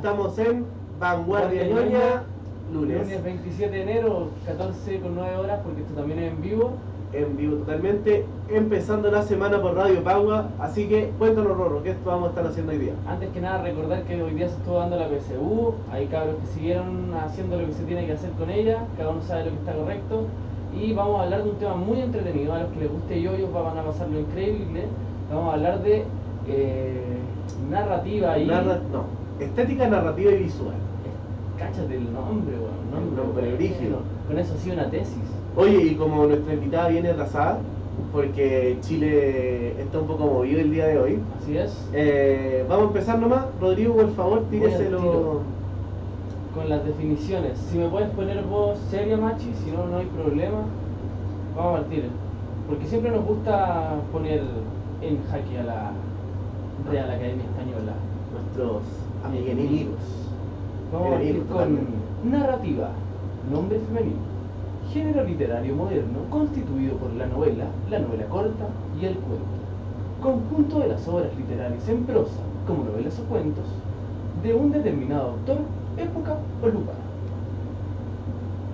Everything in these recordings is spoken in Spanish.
Estamos en Vanguardia Ñoña, lunes. Lunes 27 de enero, 14 con 9 horas, porque esto también es en vivo. En vivo totalmente, empezando la semana por Radio Pagua. Así que cuéntanos, Rorro, ¿qué vamos a estar haciendo hoy día? Antes que nada, recordar que hoy día se estuvo dando la PSU. Hay cabros que siguieron haciendo lo que se tiene que hacer con ella. Cada uno sabe lo que está correcto. Y vamos a hablar de un tema muy entretenido. A los que les guste yo, ellos van a pasarlo increíble. Vamos a hablar de eh, narrativa y. Narra- no, estética narrativa y visual. Cáchate el nombre, weón. Nombre, Nombre brígido. Con eso ha sido una tesis. Oye, y como nuestra invitada viene atrasada, porque Chile está un poco movido el día de hoy, Así es. eh, vamos a empezar nomás. Rodrigo, por favor, tíreselo. Con las definiciones. Si me puedes poner voz seria, Machi, si no, no hay problema. Vamos al tiro. Porque siempre nos gusta poner en jaque a la Real Academia Española. Nuestros amiguenemigos. Vamos a Enemigos, con narrativa, nombre femenino. Género literario moderno constituido por la novela, la novela corta y el cuento. Conjunto de las obras literarias en prosa, como novelas o cuentos, de un determinado autor, época o lugar.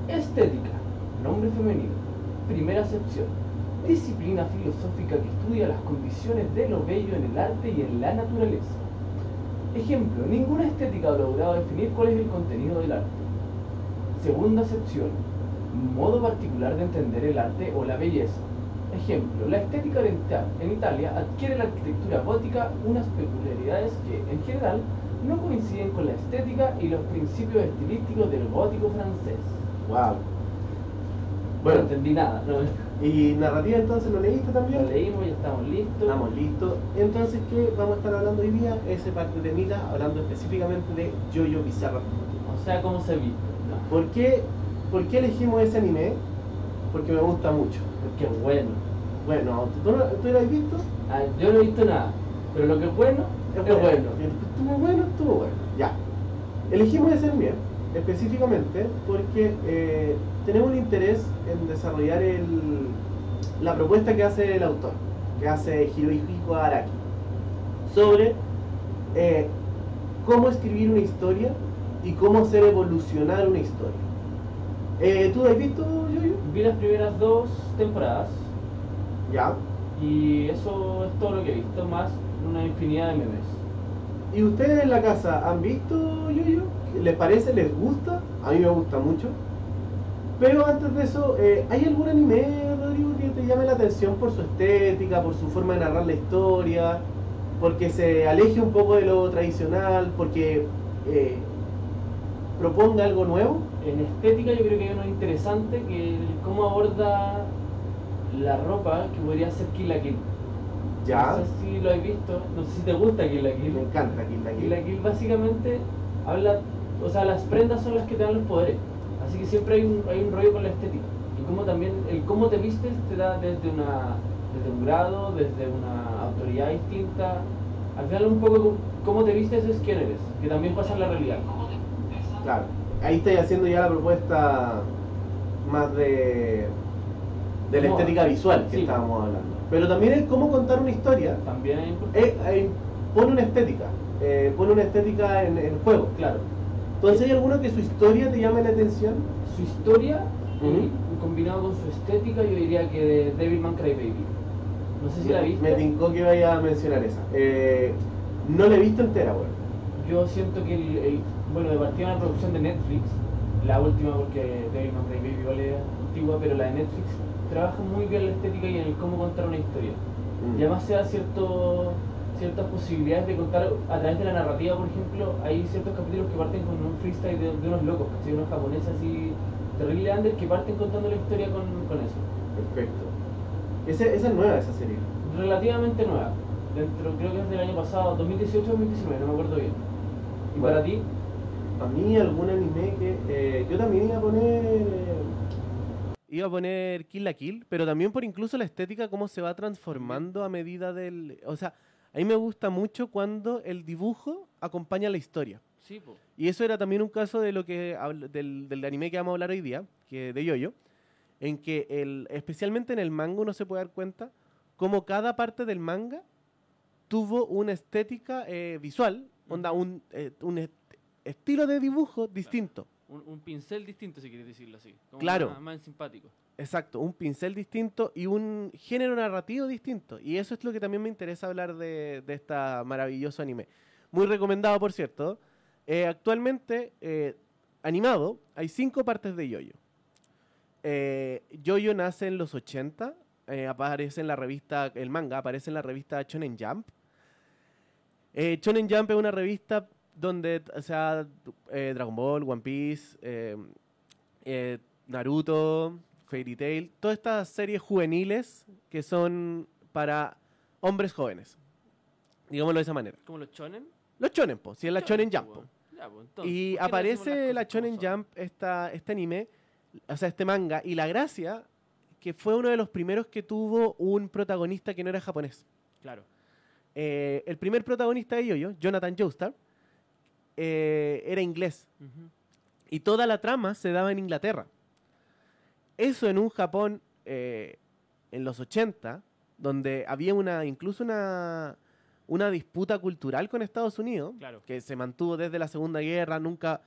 Estética, nombre femenino. Primera acepción. Disciplina filosófica que estudia las condiciones de lo bello en el arte y en la naturaleza. Ejemplo, ninguna estética ha logrado definir cuál es el contenido del arte. Segunda acepción, modo particular de entender el arte o la belleza. Ejemplo, la estética oriental en Italia adquiere la arquitectura gótica unas peculiaridades que, en general, no coinciden con la estética y los principios estilísticos del gótico francés. Wow. Bueno, Bueno, no entendí nada, ¿no? y narrativa entonces lo leíste también. Lo leímos, ya estamos listos. Estamos listos. Entonces, ¿qué vamos a estar hablando hoy día? Ese parte de Mila, hablando específicamente de Jojo Bizarra. O sea, ¿cómo se viste? No, ¿Por qué, ¿Por qué elegimos ese anime? Porque me gusta mucho. porque es bueno. Bueno, ¿tú, tú lo has visto? Ah, yo no he visto nada, pero lo que es bueno, es bueno. Estuvo bueno, estuvo bueno. Ya. Elegimos ese anime específicamente porque eh, tenemos un interés en desarrollar el, la propuesta que hace el autor, que hace Hirohiko Araki, sobre eh, cómo escribir una historia y cómo hacer evolucionar una historia. Eh, ¿Tú lo has visto, Yoyo? Vi las primeras dos temporadas Ya. y eso es todo lo que he visto, más una infinidad de memes. ¿Y ustedes en la casa han visto Yoyo? ¿Les parece? ¿Les gusta? A mí me gusta mucho. Pero antes de eso, eh, ¿hay algún anime, Rodrigo, que te llame la atención por su estética, por su forma de narrar la historia, porque se aleje un poco de lo tradicional, porque eh, proponga algo nuevo? En estética yo creo que hay uno interesante que el cómo aborda la ropa que podría ser Kill la Kill. Ya. No sé si lo has visto, no sé si te gusta Kill la Kill. Me encanta Kill la Kill Kill. la Kill básicamente habla, o sea, las prendas son las que te dan los poderes. Así que siempre hay un, hay un rollo con la estética. Y como también el cómo te vistes te da desde una desde un grado, desde una autoridad distinta. Al final un poco cómo te vistes es quién eres, que también pasa en la realidad. Claro. Ahí estáis haciendo ya la propuesta más de, de la estética visual que Sí. estábamos hablando. Pero también es cómo contar una historia. También es importante. Eh, eh, pone una estética. eh, pone una estética en el juego. Claro, Entonces, ¿hay alguno que su historia te llame la atención? su historia y combinado con su estética yo diría que de Devilman Crybaby. No sé si la viste. Me tincó que vaya a mencionar esa. Eh, no la he visto entera, weón. Yo siento que el, el- bueno, de partida una producción de Netflix, la última porque Devilman Crybaby es antigua, pero la de Netflix trabaja muy bien la estética y en el cómo contar una historia. Mm. Y además se da cierto, ciertas posibilidades de contar a través de la narrativa, por ejemplo, hay ciertos capítulos que parten con un freestyle de, de unos locos, ¿cachai? unos japoneses así terrible under que parten contando la historia con, con eso. Perfecto. Ese- esa es nueva, esa serie. Relativamente nueva, dentro creo que es del año pasado, 2018 2019, no me acuerdo bien. ¿Y Bueno. para ti? A mí algún anime que eh, yo también iba a poner iba a poner Kill la Kill, pero también por incluso la estética cómo se va transformando a medida del, o sea, a mí me gusta mucho cuando el dibujo acompaña la historia. Sí, po. Y eso era también un caso de lo que del, del anime que vamos a hablar hoy día, que de Yoyo, en que el, especialmente en el manga uno se puede dar cuenta cómo cada parte del manga tuvo una estética eh, visual, onda un, eh, un est- estilo de dibujo distinto. Un, un pincel distinto, si quieres decirlo así. Como Claro. Más, más simpático. Exacto, un pincel distinto y un género narrativo distinto. Y eso es lo que también me interesa hablar de, de esta maravilloso anime. Muy recomendado, por cierto. Eh, actualmente, eh, animado, hay cinco partes de Yoyo. Eh, Yoyo nace en los 80, eh, aparece en la revista, el manga aparece en la revista Shonen Jump. Shonen Jump es una revista donde, o sea, Dragon Ball, One Piece, Naruto, Fairy Tail, todas estas series juveniles que son para hombres jóvenes. Digámoslo de esa manera. Como los chonen. Los shonen, po, si es la Shonen Jump. po. Ya, pues, entonces, Y ¿por qué no decimos aparece la Shonen? Jump, esta, este anime, o sea, este manga, y la gracia que fue uno de los primeros que tuvo un protagonista que no era japonés. Claro. Eh, el primer protagonista de Yoyo, Jonathan Joestar, eh, era inglés. Y toda la trama se daba en Inglaterra. Eso en un Japón eh, en los 80, donde había una incluso una, una disputa cultural con Estados Unidos, Claro. que se mantuvo desde la Segunda Guerra, nunca,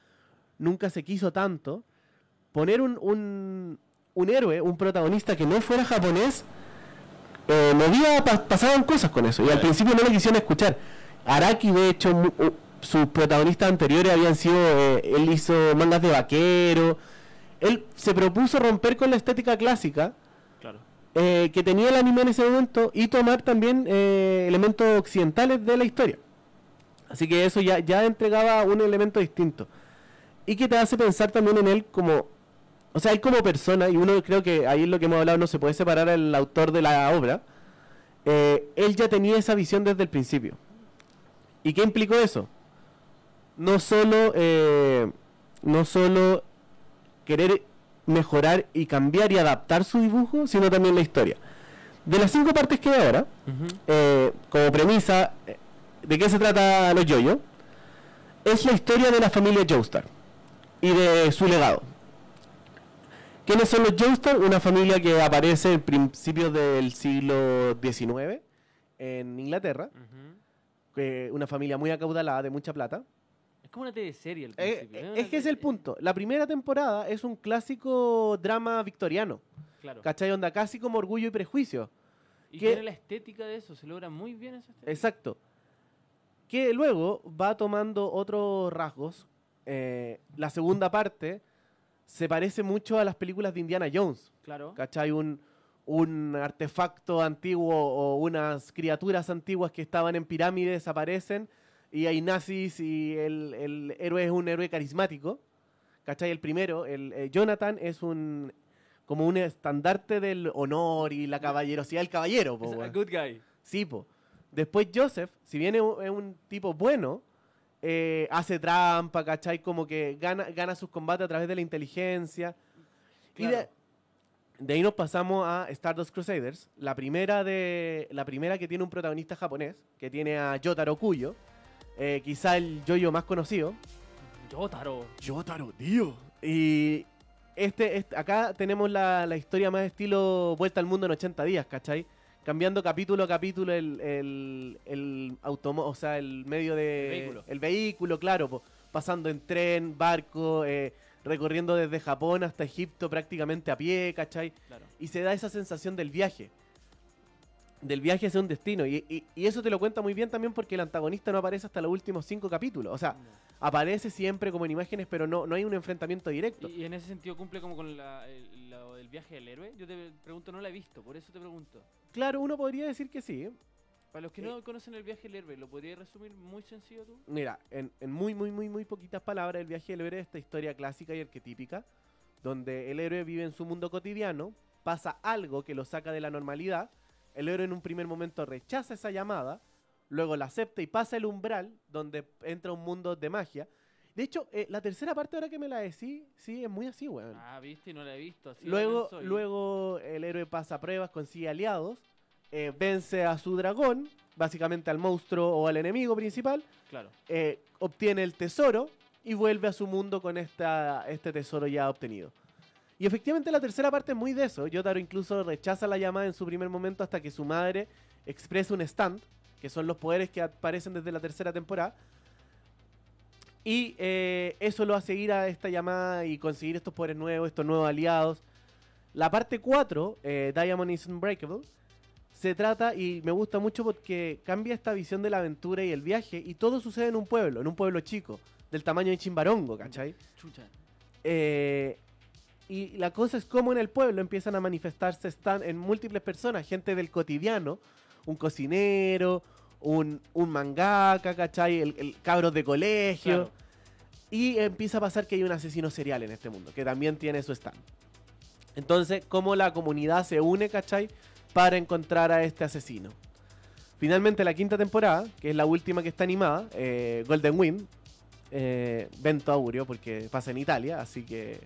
nunca se quiso tanto. Poner un, un, un héroe, un protagonista que no fuera japonés, eh, movía, pa- pasaban cosas con eso. Y al principio no lo quisieron escuchar. Araki, de hecho, sus protagonistas anteriores habían sido. eh, él hizo mangas de vaquero. Él se propuso romper con la estética clásica Claro. eh, que tenía el anime en ese momento y tomar también eh, elementos occidentales de la historia. Así que eso ya, ya entregaba un elemento distinto. Y que te hace pensar también en él como... O sea, él como persona, y uno creo que ahí es lo que hemos hablado, no se puede separar al autor de la obra. eh, él ya tenía esa visión desde el principio. ¿Y qué implicó eso? No solo, eh, no solo querer mejorar y cambiar y adaptar su dibujo, sino también la historia. De las cinco partes que hay ahora, eh, como premisa, eh, ¿de qué se trata los yoyo? Es la historia de la familia Joestar y de su legado. ¿Quiénes son los Joestar? Una familia que aparece en principios del siglo XIX en Inglaterra, que una familia muy acaudalada, de mucha plata. Es como una teleserie al Eh, principio. eh, es que es el punto. La primera temporada es un clásico drama victoriano. Claro. ¿Cachai? Onda casi como orgullo y prejuicio. Y que- tiene la estética de eso, se logra muy bien esa estética. Exacto. Que luego va tomando otros rasgos. Eh, la segunda parte se parece mucho a las películas de Indiana Jones. Claro. ¿Cachai? Un, un artefacto antiguo o unas criaturas antiguas que estaban en pirámides aparecen y hay nazis y el, el héroe es un héroe carismático. ¿Cachai? El primero, el, eh, Jonathan, es un como un estandarte del honor y la caballerosidad del caballero. po, Es a good guy. Sí, po. Después Joseph, si bien es un, tipo bueno, eh, hace trampa, ¿cachai? Como que gana, gana sus combates a través de la inteligencia. Y de, Claro. de ahí nos pasamos a Stardust Crusaders, la primera, de, la primera que tiene un protagonista japonés, que tiene a Yotaro Kuyo, eh, quizá el yoyo más conocido. Yotaro. Yotaro, tío. Y este, este- acá tenemos la, la historia más estilo Vuelta al Mundo en 80 días, ¿cachai? Cambiando capítulo a capítulo el, el, el automo- o sea, el medio de... El vehículo. el vehículo, claro, po, pasando en tren, barco, eh, recorriendo desde Japón hasta Egipto prácticamente a pie, ¿cachai? Claro. Y se da esa sensación del viaje. Del viaje hacia un destino. Y, y- y eso te lo cuenta muy bien también porque el antagonista no aparece hasta los últimos cinco capítulos. O sea, aparece siempre como en imágenes, pero no, no hay un enfrentamiento directo. Y, y en ese sentido cumple como con la, el, viaje del héroe. Yo te pregunto, no la he visto, por eso te pregunto. Claro, uno podría decir que sí. Para los que Eh. no conocen el viaje del héroe, ¿lo podrías resumir muy sencillo tú? Mira, en, en muy, muy, muy, muy poquitas palabras, el viaje del héroe es esta historia clásica y arquetípica, donde el héroe vive en su mundo cotidiano, pasa algo que lo saca de la normalidad, el héroe en un primer momento rechaza esa llamada, luego la acepta y pasa el umbral, donde entra un mundo de magia. De hecho, eh, la tercera parte, ahora que me la decís, sí, es muy así, weón. Ah, viste, y no la he visto. Así luego, luego el héroe pasa pruebas, consigue aliados, eh, vence a su dragón, básicamente al monstruo o al enemigo principal, Claro. eh, obtiene el tesoro y vuelve a su mundo con esta, este tesoro ya obtenido. Y efectivamente la tercera parte es muy de eso. Yotaro incluso rechaza la llamada en su primer momento hasta que su madre expresa un stand, que son los poderes que aparecen desde la tercera temporada. Y eh, eso lo hace ir a esta llamada y conseguir estos poderes nuevos, estos nuevos aliados. La parte 4, eh, Diamond is Unbreakable, se trata y me gusta mucho porque cambia esta visión de la aventura y el viaje y todo sucede en un pueblo, en un pueblo chico, del tamaño de Chimbarongo, ¿cachai? Chucha. Eh, y la cosa es como en el pueblo empiezan a manifestarse están en múltiples personas, gente del cotidiano, un cocinero, un, un mangaka, ¿cachai? El, el cabros de colegio. Claro. Y empieza a pasar que hay un asesino serial en este mundo, que también tiene su stand. Entonces, cómo la comunidad se une, ¿cachai? Para encontrar a este asesino. Finalmente, la quinta temporada, que es la última que está animada, eh, Golden Wind, eh, Vento Aureo, porque pasa en Italia, así que...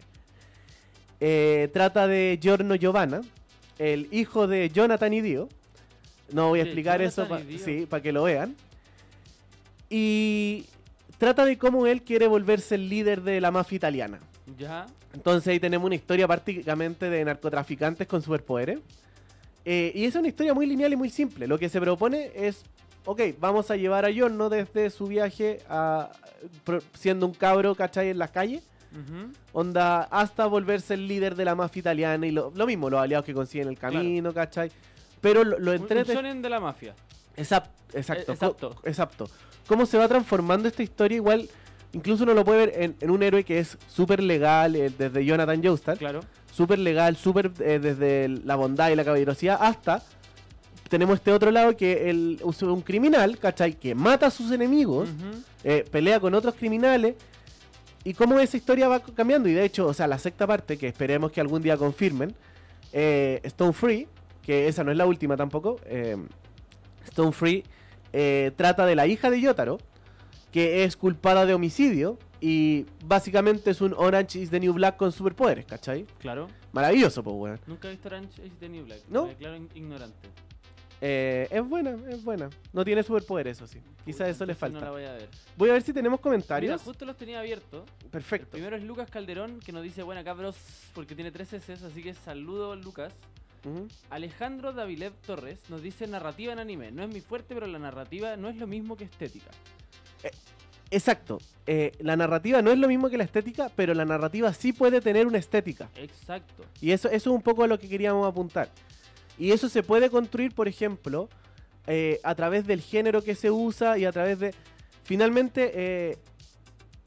eh, trata de Giorno Giovanna, el hijo de Jonathan y Dio. No voy a explicar eso, pa- Dio. sí, para que lo vean. Y trata de cómo él quiere volverse el líder de la mafia italiana. Ya. Entonces ahí tenemos una historia prácticamente de narcotraficantes con superpoderes. Eh, y es una historia muy lineal y muy simple. Lo que se propone es, ok, vamos a llevar a Giorno desde su viaje a siendo un cabro, ¿cachai? En las calles. Ujú. Onda, hasta volverse el líder de la mafia italiana y lo, lo mismo, los aliados que consiguen el camino, ¿cachai? Pero lo, lo un de la mafia. Exacto, exacto. Exacto. exacto. Cómo se va transformando esta historia, igual, incluso uno lo puede ver en, en un héroe que es súper legal, eh, desde Jonathan Joestar, Claro. súper legal, súper eh, desde la bondad y la caballerosidad, hasta tenemos este otro lado que el, es un criminal, ¿cachai? Que mata a sus enemigos, eh, pelea con otros criminales, y cómo esa historia va cambiando. Y de hecho, o sea, la sexta parte, que esperemos que algún día confirmen, eh, Stone Free, que esa no es la última tampoco, eh, Stone Free eh, trata de la hija de Yotaro, que es culpada de homicidio, y básicamente es un Orange is the New Black con superpoderes, ¿cachai? Claro. Maravilloso, pues, weón. Nunca he visto Orange is the New Black. ¿No? Me declaro ignorante. Eh, es buena, es buena. No tiene superpoderes, eso sí. Quizás eso le falta. No la voy a ver. Voy a ver si tenemos Mira, comentarios. justo los tenía abiertos. El Perfecto. primero es Lucas Calderón, que nos dice, buena cabros, porque tiene tres S, así que saludo Lucas. Alejandro Davilev Torres nos dice narrativa en anime. No es mi fuerte, pero la narrativa no es lo mismo que estética. Exacto. Eh, la narrativa no es lo mismo que la estética, pero la narrativa sí puede tener una estética. Exacto. Y eso, eso es un poco a lo que queríamos apuntar. Y eso se puede construir, por ejemplo, eh, a través del género que se usa y a través de... Finalmente, eh,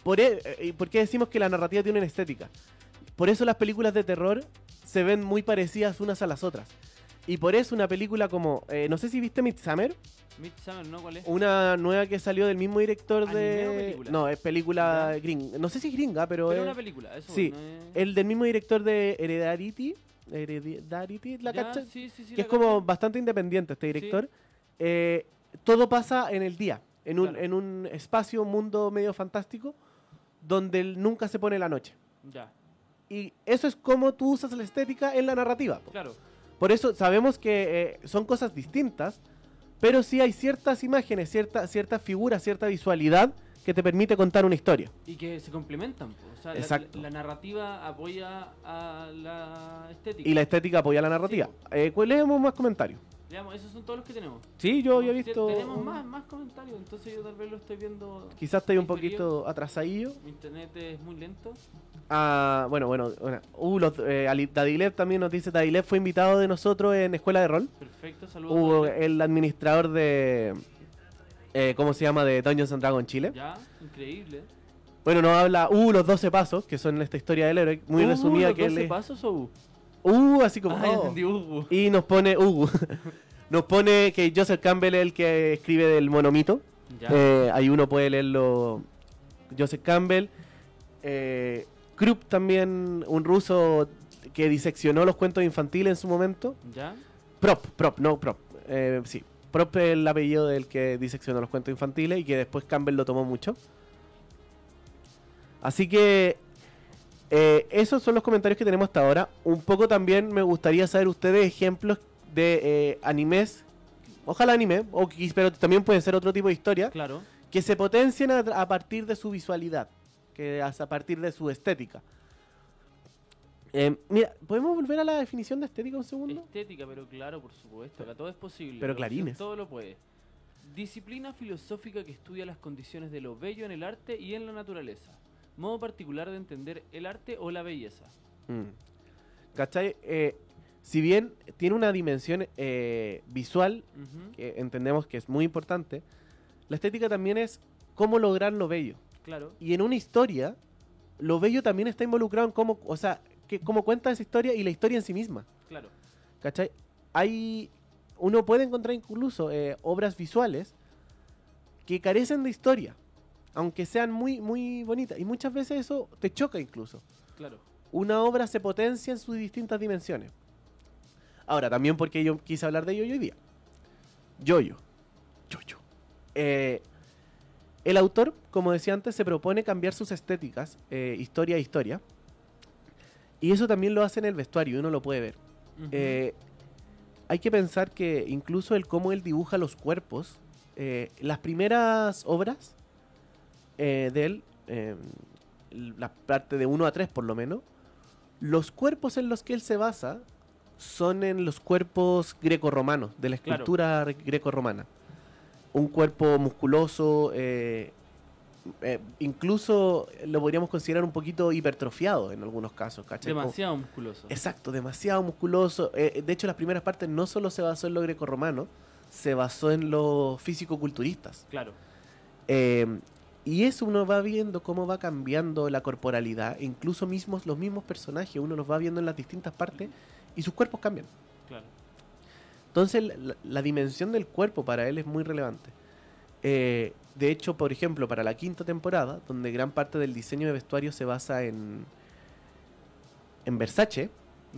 por, e- eh, ¿por qué decimos que la narrativa tiene una estética? Por eso las películas de terror se ven muy parecidas unas a las otras. Y por eso una película como... no sé si viste Midsummer, Midsummer, ¿no? ¿Cuál es? una nueva que salió del mismo director ¿Anime de... o película? No, es película gringa. No sé si es gringa, pero... Pero es- una película, eso sí, no es... el del mismo director de Heredity. Heredity, ¿la Ya, sí, sí, sí, que la es como bastante independiente este director. Eh, todo pasa en el día, en un, Claro. en un espacio, un mundo medio fantástico, donde nunca se pone la noche. Ya, Y eso es como tú usas la estética en la narrativa. po. claro. Por eso sabemos que eh, son cosas distintas, pero sí hay ciertas imágenes, cierta, ciertas figuras, cierta visualidad que te permite contar una historia. Y que se complementan, o sea, la- Exacto. La, la narrativa apoya a la estética. Y la estética apoya la narrativa. Eh, ¿cuál- leemos más comentarios. Digamos, esos son todos los que tenemos. Sí, yo había Sí, visto... Tenemos más, más comentarios, entonces yo tal vez lo estoy viendo. Quizás estoy un poquito atrasadillo. Mi internet es muy lento. Ah, bueno, bueno, bueno. Uh, los, eh, también nos dice, Dadilev fue invitado de nosotros en Escuela de Rol. Perfecto, saludos. Daniel. el administrador de... eh, ¿Cómo se llama? De Dungeons and Dragons Chile. Ya, increíble. Bueno, nos habla, uh, los 12 pasos, que son esta historia del héroe, muy Uh, resumida ¿los que 12 le... pasos o U? Uh, así como... Ah, oh. entendí, uh. Y nos pone, uh, nos pone que Joseph Campbell es el que escribe del monomito. Ya. Eh, ahí uno puede leerlo. Joseph Campbell. Eh, Krupp también, un ruso que diseccionó los cuentos infantiles en su momento. Ya. Prop, Prop, no Prop. Eh, sí, Prop es el apellido del que diseccionó los cuentos infantiles y que después Campbell lo tomó mucho. Así que eh, esos son los comentarios que tenemos hasta ahora. Un poco también me gustaría saber ustedes ejemplos de eh, animes. Ojalá anime, o, pero también pueden ser otro tipo de historia Claro. que se potencien a, a partir de su visualidad, que a partir de su estética. Eh, mira, ¿podemos volver a la definición de estética un segundo? Estética, pero claro, por supuesto. Acá todo es posible. Pero clarines. Todo lo puede. Disciplina filosófica que estudia las condiciones de lo bello en el arte y en la naturaleza. Modo particular de entender el arte o la belleza. Mm. ¿Cachai? Eh, si bien tiene una dimensión eh, visual, que entendemos que es muy importante, la estética también es cómo lograr lo bello. Claro. Y en una historia, lo bello también está involucrado en cómo, o sea, que, cómo cuenta esa historia y la historia en sí misma. Claro. ¿Cachai? Hay. Uno puede encontrar incluso eh, obras visuales que carecen de historia, aunque sean muy, muy bonitas. Y muchas veces eso te choca incluso. Claro. Una obra se potencia en sus distintas dimensiones. Ahora, también porque yo quise hablar de Yoyo hoy día. Yoyo. Yoyo. Eh, el autor, como decía antes, se propone cambiar sus estéticas, eh, historia a historia. Y eso también lo hace en el vestuario, uno lo puede ver. Eh, hay que pensar que incluso el cómo él dibuja los cuerpos, eh, las primeras obras eh, de él, eh, la parte de 1 a 3 por lo menos, los cuerpos en los que él se basa son en los cuerpos grecorromanos, de la Claro. escultura re- grecorromana. Un cuerpo musculoso, eh, eh, incluso lo podríamos considerar un poquito hipertrofiado en algunos casos, ¿cachai? Como- Demasiado musculoso. Exacto, demasiado musculoso. Eh, de hecho, las primeras partes no solo se basó en lo grecorromano, se basó en los físico-culturistas. Claro. Eh, y eso uno va viendo cómo va cambiando la corporalidad, incluso mismos, los mismos personajes, uno los va viendo en las distintas partes y sus cuerpos cambian. Claro. Entonces, la, la dimensión del cuerpo para él es muy relevante. Eh, de hecho, por ejemplo, para la quinta temporada, donde gran parte del diseño de vestuario se basa en, en Versace,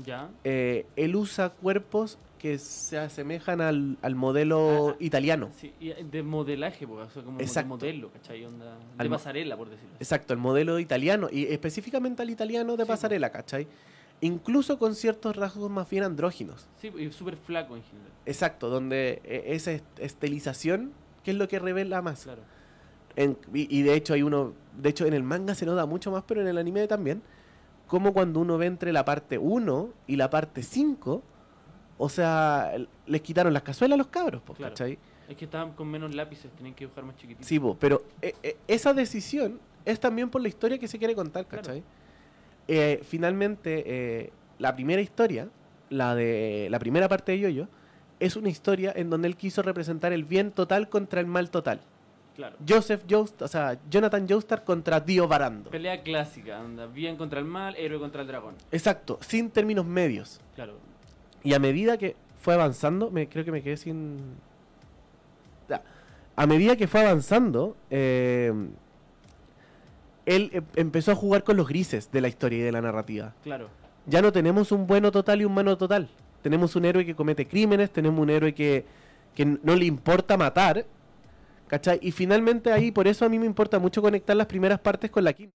Ya. eh, él usa cuerpos que se asemejan al, al modelo Ah, ah. italiano. Sí, y de modelaje, porque, o sea, como de Exacto. modelo, ¿cachai? Onda, de pasarela, por decirlo así. Exacto, el modelo italiano, y específicamente al italiano de Sí, pasarela, ¿cachai? Incluso con ciertos rasgos más bien andróginos. Sí, y súper flaco en general. Exacto, donde eh, esa est- estilización, que es lo que revela más. Claro. En- y, y de hecho hay uno, de hecho en el manga se nota mucho más, pero en el anime también, como cuando uno ve entre la parte 1 y la parte 5, o sea, les quitaron las cazuelas a los cabros, po, Claro. ¿cachai? Es que estaban con menos lápices, tenían que dibujar más chiquititos. Sí, po, pero eh, eh, esa decisión es también por la historia que se quiere contar, Claro. ¿cachai? Eh, finalmente, eh, la primera historia, la de la primera parte de Yoyo, es una historia en donde él quiso representar el bien total contra el mal total. Claro. Joseph Joestar, o sea, Jonathan Joestar contra Dio Barando. Pelea clásica, onda, bien contra el mal, héroe contra el dragón. Exacto, sin términos medios. Claro. Y a medida que fue avanzando, me, creo que me quedé sin... A medida que fue avanzando, eh, él em- empezó a jugar con los grises de la historia y de la narrativa. Claro. Ya no tenemos un bueno total y un malo total. Tenemos un héroe que comete crímenes, tenemos un héroe que, que no le importa matar. ¿Cachai? Y finalmente ahí, por eso a mí me importa mucho conectar las primeras partes con la quinta.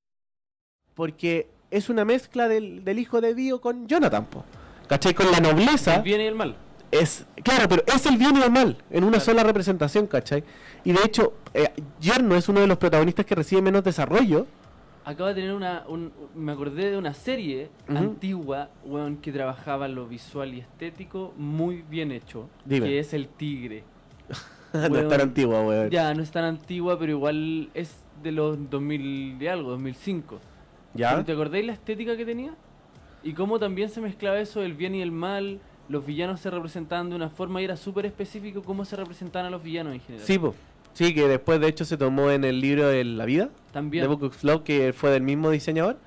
Porque es una mezcla del, del hijo de Dio con Jonathan, po. ¿Cachai? Con la nobleza. El bien y el mal. Es, claro, pero es el bien y el mal en una Claro. sola representación, ¿cachai? Y de hecho, eh, Yerno es uno de los protagonistas que recibe menos desarrollo. Acaba de tener una. un- me acordé de una serie antigua, weón, que trabajaba lo visual y estético muy bien hecho. Dime. Que es El Tigre. no es tan antigua, weón. Ya, no es tan antigua, pero igual es de los 2000 de algo, 2005. ¿Ya? ¿Pero ¿Te acordáis la estética que tenía? Y cómo también se mezclaba eso del bien y el mal. Los villanos se representaban de una forma y era súper específico cómo se representaban a los villanos en general. Sí, po. Sí, que después de hecho se tomó en el libro de la vida, También. de Book of Love, que fue del mismo diseñador.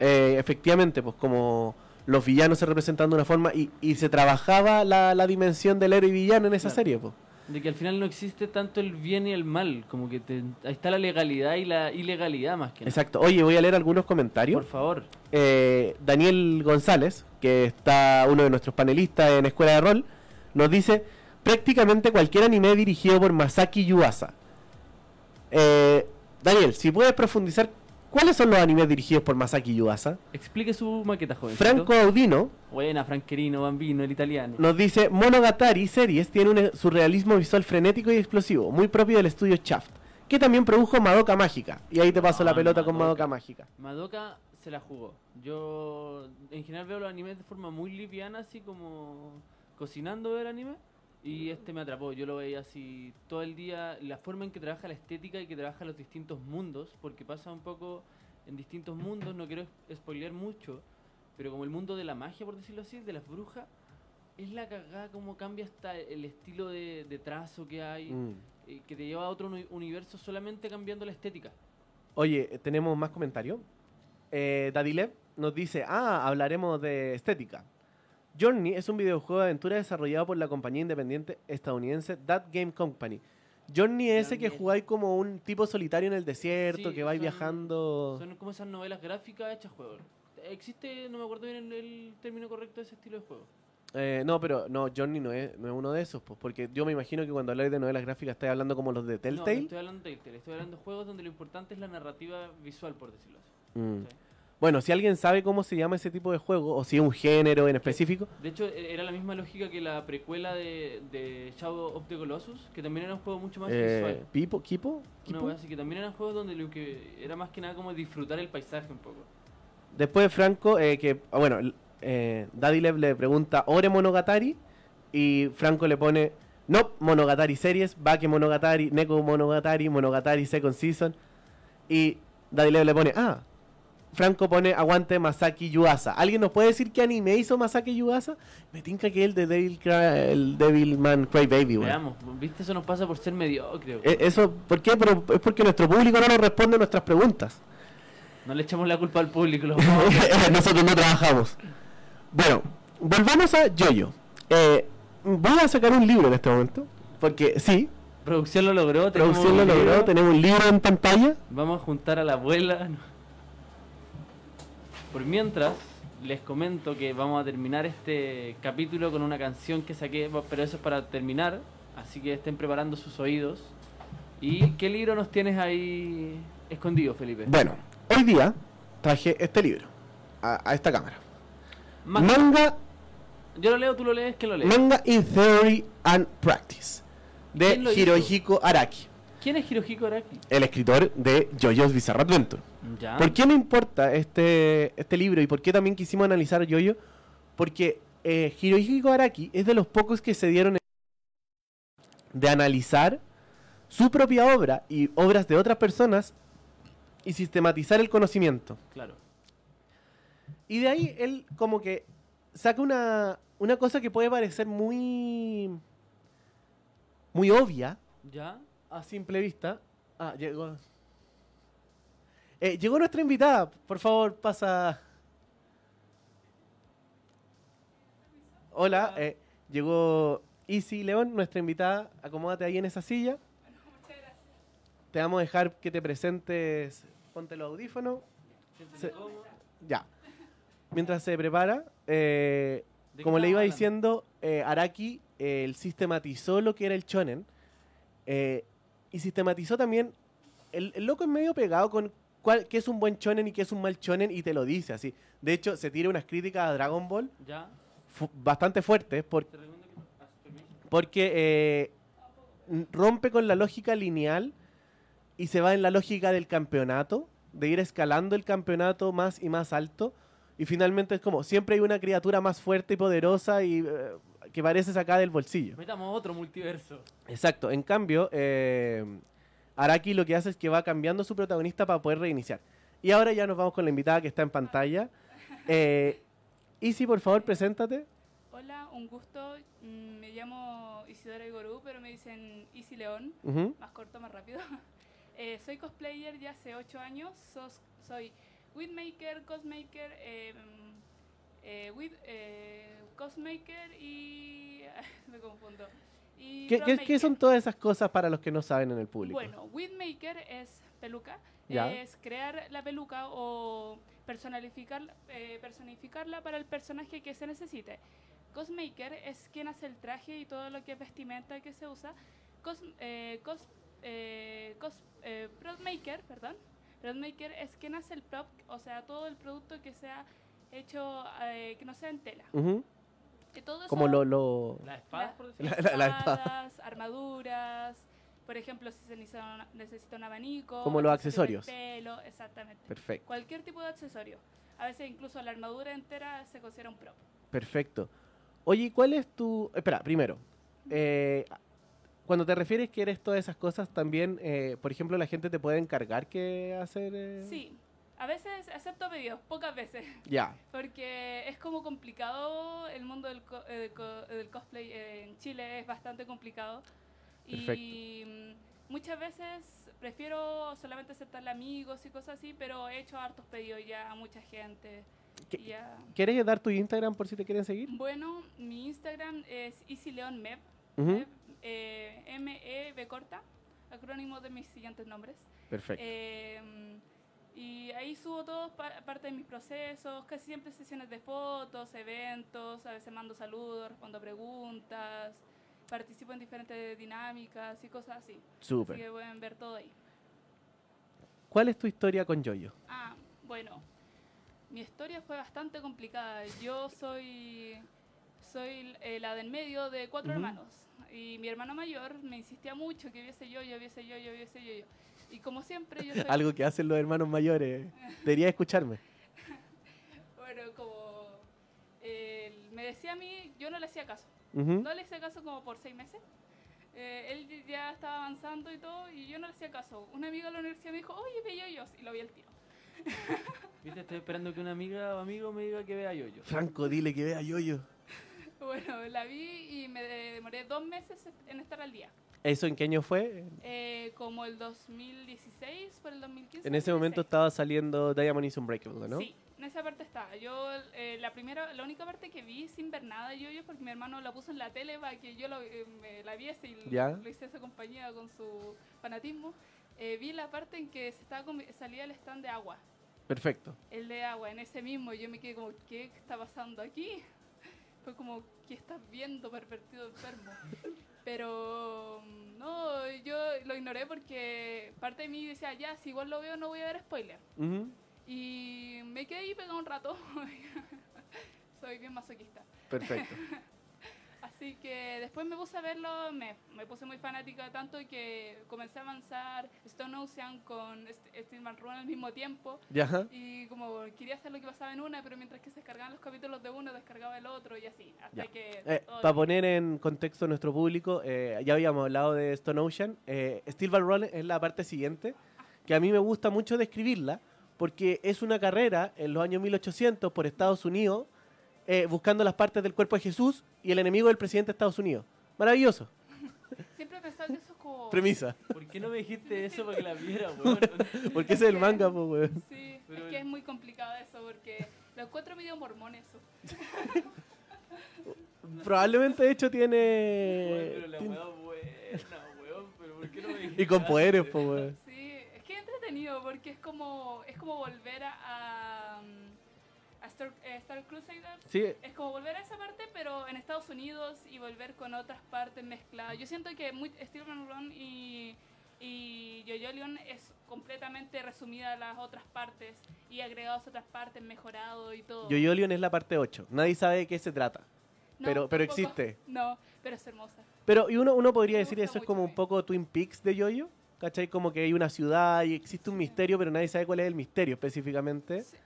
Eh, efectivamente, pues como los villanos se representan de una forma y, y se trabajaba la, la dimensión del héroe y villano en esa Claro. serie, pues. De que al final no existe tanto el bien y el mal. Como que te- ahí está la legalidad y la ilegalidad más que nada. Exacto. Oye, voy a leer algunos comentarios. Por favor. eh, Daniel González, que está uno de nuestros panelistas en Escuela de Rol, nos dice prácticamente cualquier anime dirigido por Masaki Yuasa. Eh, Daniel, si puedes profundizar, ¿cuáles son los animes dirigidos por Masaki Yuasa? Explique su maqueta, joven. Franco Audino Buena, Franquerino, Bambino, el italiano. nos dice Monogatari Series tiene un surrealismo visual frenético y explosivo, muy propio del estudio Shaft, que también produjo Madoka Mágica. Y ahí te paso la Ah, pelota con Madoka. Madoka Mágica. Madoka se la jugó. Yo en general veo los animes de forma muy liviana, así como cocinando ver anime. Y este me atrapó, yo lo veía así todo el día, la forma en que trabaja la estética y que trabaja los distintos mundos, porque pasa un poco en distintos mundos, no quiero spoilear mucho, pero como el mundo de la magia, por decirlo así, de las brujas, es la cagada como cambia hasta el estilo de, de trazo que hay, Mm. eh, que te lleva a otro uni- universo solamente cambiando la estética. Oye, tenemos más comentarios. Eh, Dadilev nos dice, ah, hablaremos de estética. Journey es un videojuego de aventura desarrollado por la compañía independiente estadounidense That Game Company. Journey es ese que jugáis como un tipo solitario en el desierto, Sí, que vais son- viajando... Son como esas novelas gráficas hechas juegos. Existe, no me acuerdo bien el, el término correcto de ese estilo de juego. Eh, no, pero no, Journey no es, no es uno de esos, pues, porque yo me imagino que cuando habláis de novelas gráficas estáis hablando como los de No, Telltale. no estoy hablando de Telltale, estoy hablando de juegos donde lo importante es la narrativa visual, por decirlo así. Mm. ¿cachai? Bueno, si alguien sabe cómo se llama ese tipo de juego, o si es un género en específico, De hecho, e- era la misma lógica que la precuela de, de Shadow of the Colossus, que también era un juego mucho más eh, visual. Pipo, Kipo, wea así que también eran juegos donde lo que era más que nada como disfrutar el paisaje un poco. Después Franco, eh, que, ah, bueno, eh, Dadilev le pregunta, ¿Ore Monogatari? Y Franco le pone, no, Monogatari Series, Bake Monogatari, Neko Monogatari, Monogatari Second Season. Y Dadilev le pone, ah, Franco pone, aguante Masaki Yuasa. ¿Alguien nos puede decir qué anime hizo Masaki Yuasa? Me tinca que es el de Devil, Cry- el Devilman Cry Baby. Veamos, viste, eso nos pasa por ser mediocre. Eh, Eso, ¿por qué? Pero es porque nuestro público no nos responde a nuestras preguntas. No le echamos la culpa al público. Nosotros no trabajamos. Bueno, volvamos a Yoyo. Eh, voy a sacar un libro en este momento. Porque sí, Producción lo logró. producción lo un logró. Tenemos un libro en pantalla. Vamos a juntar a la abuela. Por mientras, les comento que vamos a terminar este capítulo con una canción que saqué, pero eso es para terminar. Así que estén preparando sus oídos. ¿Y qué libro nos tienes ahí escondido, Felipe? Bueno, hoy día traje este libro a, a esta cámara. Ma- Manga, Yo lo leo, tú lo lees, que lo lees? Manga in Theory and Practice. De. Hirohiko Araki, ¿Quién es Hirohiko Araki? el escritor de Jojo's Bizarre Adventure. Ya. ¿Por qué me importa este, este libro y por qué también quisimos analizar Yoyo? Porque eh, Hirohiko Araki es de los pocos que se dieron el- de analizar su propia obra y obras de otras personas y sistematizar el conocimiento. Claro. Y de ahí él como que saca una, una cosa que puede parecer muy muy obvia ¿Ya? a simple vista. Ah, llegó. Eh, llegó nuestra invitada. Por favor, pasa. Hola, eh, llegó Isi León, nuestra invitada. Acomódate ahí en esa silla. Te vamos a dejar que te presentes. Ponte los audífonos. Se- Ya. Mientras se prepara, eh, ¿De qué como le iba hablando? diciendo, Araki él sistematizó lo que era el shonen y sistematizó también. El, el loco es medio pegado con cuál, qué es un buen shonen y qué es un mal shonen y te lo dice así. De hecho, se tira unas críticas a Dragon Ball ¿Ya? fu- bastante fuertes por- Te recomiendo que... permiso. porque eh, rompe con la lógica lineal y se va en la lógica del campeonato, de ir escalando el campeonato más y más alto. Y finalmente es como, siempre hay una criatura más fuerte y poderosa y eh, que parece sacada del bolsillo. Metamos otro multiverso. Exacto. En cambio, eh, Araki lo que hace es que va cambiando su protagonista para poder reiniciar. Y ahora ya nos vamos con la invitada que está en pantalla. Eh, Isi, por favor, preséntate. Hola, un gusto. Mm, Me llamo Isidora Igorú, pero me dicen Isi León, Ujú. más corto, más rápido. Eh, soy cosplayer ya hace 8 años. Sos- soy Widmaker, Cosmaker, eh, eh, eh, Cosmaker y. me confundo. ¿Qué, qué, qué son todas esas cosas para los que no saben en el público? Bueno, Widmaker es peluca, Ya. es crear la peluca o personalificar, eh, personificarla para el personaje que se necesite. Cosmaker es quien hace el traje y todo lo que es vestimenta que se usa. Cos, eh, cos, eh, cos- eh, Prodmaker, perdón. Prodmaker es quien hace el prop, o sea, todo el producto que sea hecho, eh, que no sea en tela. Ujú. Que todo Como eso- lo... lo... Las espadas, La- por decirlo La- la- la espada. espadas, armaduras, por ejemplo, si se necesita, una- necesita un abanico. Como los accesorios. Pelo, exactamente. Perfecto, Cualquier tipo de accesorio. A veces incluso la armadura entera se considera un prop. perfecto. Oye, ¿y ¿cuál es tu...? Espera, primero. eh, cuando te refieres que eres todas esas cosas, también, eh, por ejemplo, la gente te puede encargar que hacer... eh, Sí, a veces acepto pedidos, pocas veces, Ya, porque es como complicado el mundo del, co- eh, co- del cosplay en Chile, es bastante complicado. Y mm, muchas veces prefiero solamente aceptarle amigos y cosas así, pero he hecho hartos pedidos ya a mucha gente. ¿Qué- y ya. ¿Quieres dar tu Instagram por si te quieren seguir? Bueno, mi Instagram es EasyLeonMeb, Ujú. Meb, eh, M-E-B corta, acrónimo de mis siguientes nombres. Perfecto. Eh, y ahí subo todo pa- parte de mis procesos, casi siempre sesiones de fotos, eventos, a veces mando saludos, respondo preguntas, participo en diferentes dinámicas y cosas así. Así Súper. que pueden ver todo ahí. ¿Cuál es tu historia con Yoyo? Ah, bueno, mi historia fue bastante complicada. Yo soy, soy eh, la del medio de cuatro hermanos. Y mi hermano mayor me insistía mucho que viese yo, yo viese yo, yo viese yo, yo. Y como siempre, yo soy... Algo que hacen los hermanos mayores. Debería escucharme. Bueno, como él me decía a mí, yo no le hacía caso. No le hacía caso como por seis meses. Eh, él ya estaba avanzando y todo, y yo no le hacía caso. Una amiga de la universidad me dijo, oye, ve yoyos, y lo vi al tiro. Viste, estoy esperando que una amiga o amigo me diga que vea yo-yo. Franco, dile que vea Yoyo. Bueno, la vi y me demoré dos meses en estar al día. ¿Eso en qué año fue? Eh, como el 2016, por el 2015. En ese momento 2016. estaba saliendo Diamond is Unbreakable, ¿no? Sí, en esa parte estaba. Yo, eh, la primera, la única parte que vi sin ver nada de yo porque mi hermano la puso en la tele para que yo lo, eh, me la viese y Ya. lo hiciese compañía con su fanatismo. eh, vi la parte en que se estaba salía el stand de agua. Perfecto. El de agua, en ese mismo, yo me quedé como, ¿qué está pasando aquí? Fue como, ¿qué estás viendo, pervertido enfermo? Pero mm, no, yo lo ignoré porque parte de mí decía, ya, si igual lo veo no voy a ver spoiler. Y me quedé ahí pegado un rato. Soy bien masoquista. Perfecto. Así que después me puse a verlo, me, me puse muy fanática tanto que comencé a avanzar Stone Ocean con St- Steel Man Run al mismo tiempo. ¿Ya? Y como quería hacer lo que pasaba en una, pero mientras que se descargaban los capítulos de uno, descargaba el otro y así. Hasta que... Eh, para poner en contexto a nuestro público, eh, ya habíamos hablado de Stone Ocean. Eh, Ball Run es la parte siguiente, que a mí me gusta mucho describirla, porque es una carrera en los años 1800 por Estados Unidos, eh, buscando las partes del cuerpo de Jesús y el enemigo del presidente de Estados Unidos. Maravilloso. Siempre he pensado que eso es como... Premisa. ¿Por qué no me dijiste eso para que la viera, weón? Porque ese es el manga, pues, weón. Sí, Pero es que es muy complicado eso porque lo encuentro medio mormón eso. Probablemente, de hecho, tiene... pero la weá buena, weón. Pero ¿por qué no me dijiste Y con poderes, pues, weón. Sí, es que es entretenido porque es como es como volver a, a, a Star, eh, Star Crusader. Sí, Es como volver a esa parte, pero en Estados Unidos y volver con otras partes mezcladas. Yo siento que muy, Steel Run y, y Yo-Yo Leon es completamente resumida a las otras partes y agregados a otras partes, mejorado y todo. Yo-Yo Leon es la parte 8. Nadie sabe de qué se trata. No, pero- pero tampoco. existe. No, pero es hermosa. Pero, y uno, uno podría decir eso es como un poco Twin Peaks de Yoyo, ¿cachai? Como que hay una ciudad y existe un misterio, pero nadie sabe cuál es el misterio específicamente. Sí,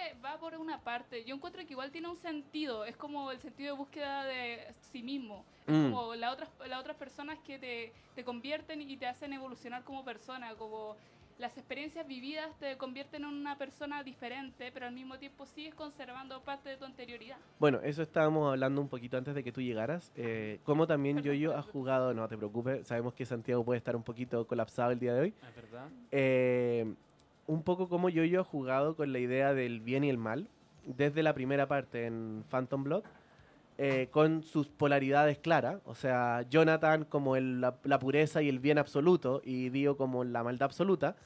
que va por una parte. Yo encuentro que igual tiene un sentido. Es como el sentido de búsqueda de sí mismo. Es Mm. como las otras, las otras personas que te, te convierten y te hacen evolucionar como persona. Como las experiencias vividas te convierten en una persona diferente, pero al mismo tiempo sigues conservando parte de tu anterioridad. Bueno, eso estábamos hablando un poquito antes de que tú llegaras. Eh, como también Perdón, Yoyo ha perdón. jugado, no te preocupes, sabemos que Santiago puede estar un poquito colapsado el día de hoy. Ah, ¿verdad? Eh, un poco como Yoyo ha jugado con la idea del bien y el mal, desde la primera parte en Phantom Blood, eh, con sus polaridades claras, o sea, Jonathan como la, la pureza y el bien absoluto, y Dio como la maldad absoluta,